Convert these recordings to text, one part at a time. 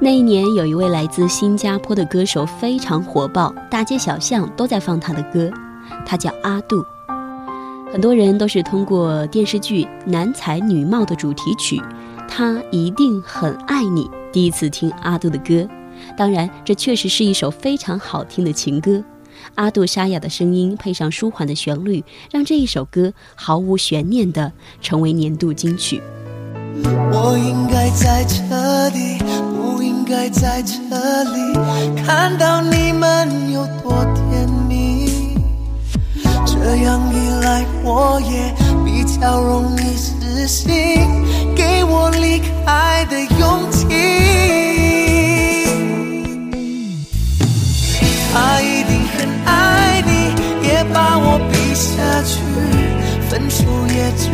那一年，有一位来自新加坡的歌手非常火爆，大街小巷都在放他的歌。他叫阿杜，很多人都是通过电视剧《男才女貌》的主题曲《他一定很爱你》第一次听阿杜的歌。当然，这确实是一首非常好听的情歌。阿杜沙哑的声音配上舒缓的旋律，让这一首歌毫无悬念地成为年度金曲。我应该在这里，不应该在这里，看到你们有多甜蜜。这样一来，我也比较容易死心，给我离开的勇气。他一定很爱你，也把我逼下去，分手也只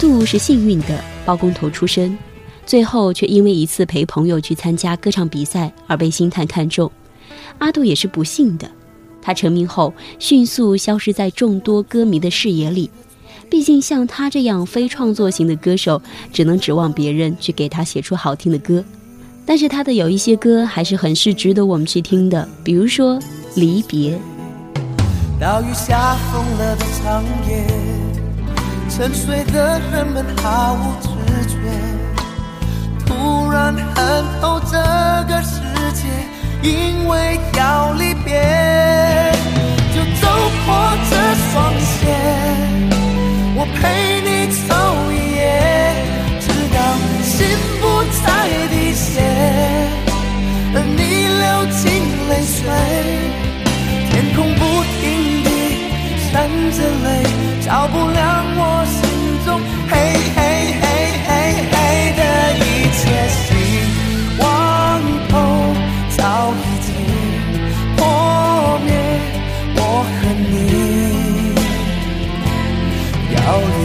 杜是幸运的包工头出身，最后却因为一次陪朋友去参加歌唱比赛而被星探看中。阿杜也是不幸的，他成名后迅速消失在众多歌迷的视野里。毕竟，像他这样非创作型的歌手，只能指望别人去给他写出好听的歌。但是，他的有一些歌还是很是值得我们去听的，比如说《离别》。大雨下疯了的长夜，沉睡的人们毫无知觉，突然恨透这个世界，因为要离别，就走过这双鞋。我陪你走一夜，直到心不再滴血，而你流尽泪水，天空不停地闪着泪，照不亮我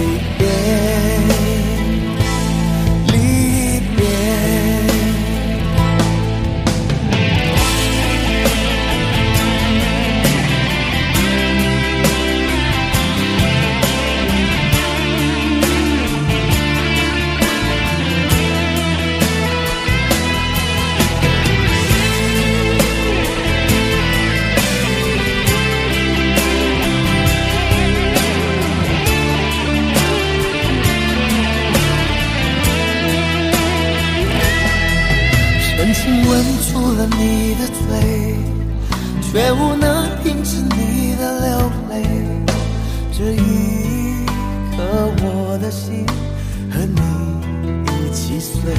要吻住了你的嘴，却无能停止你的流泪。这一刻，我的心和你一起碎。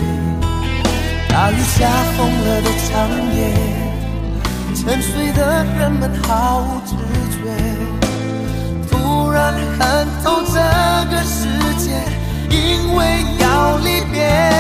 大雨下疯了的长夜，沉睡的人们毫无知觉。突然看透这个世界，因为要离别。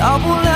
到不了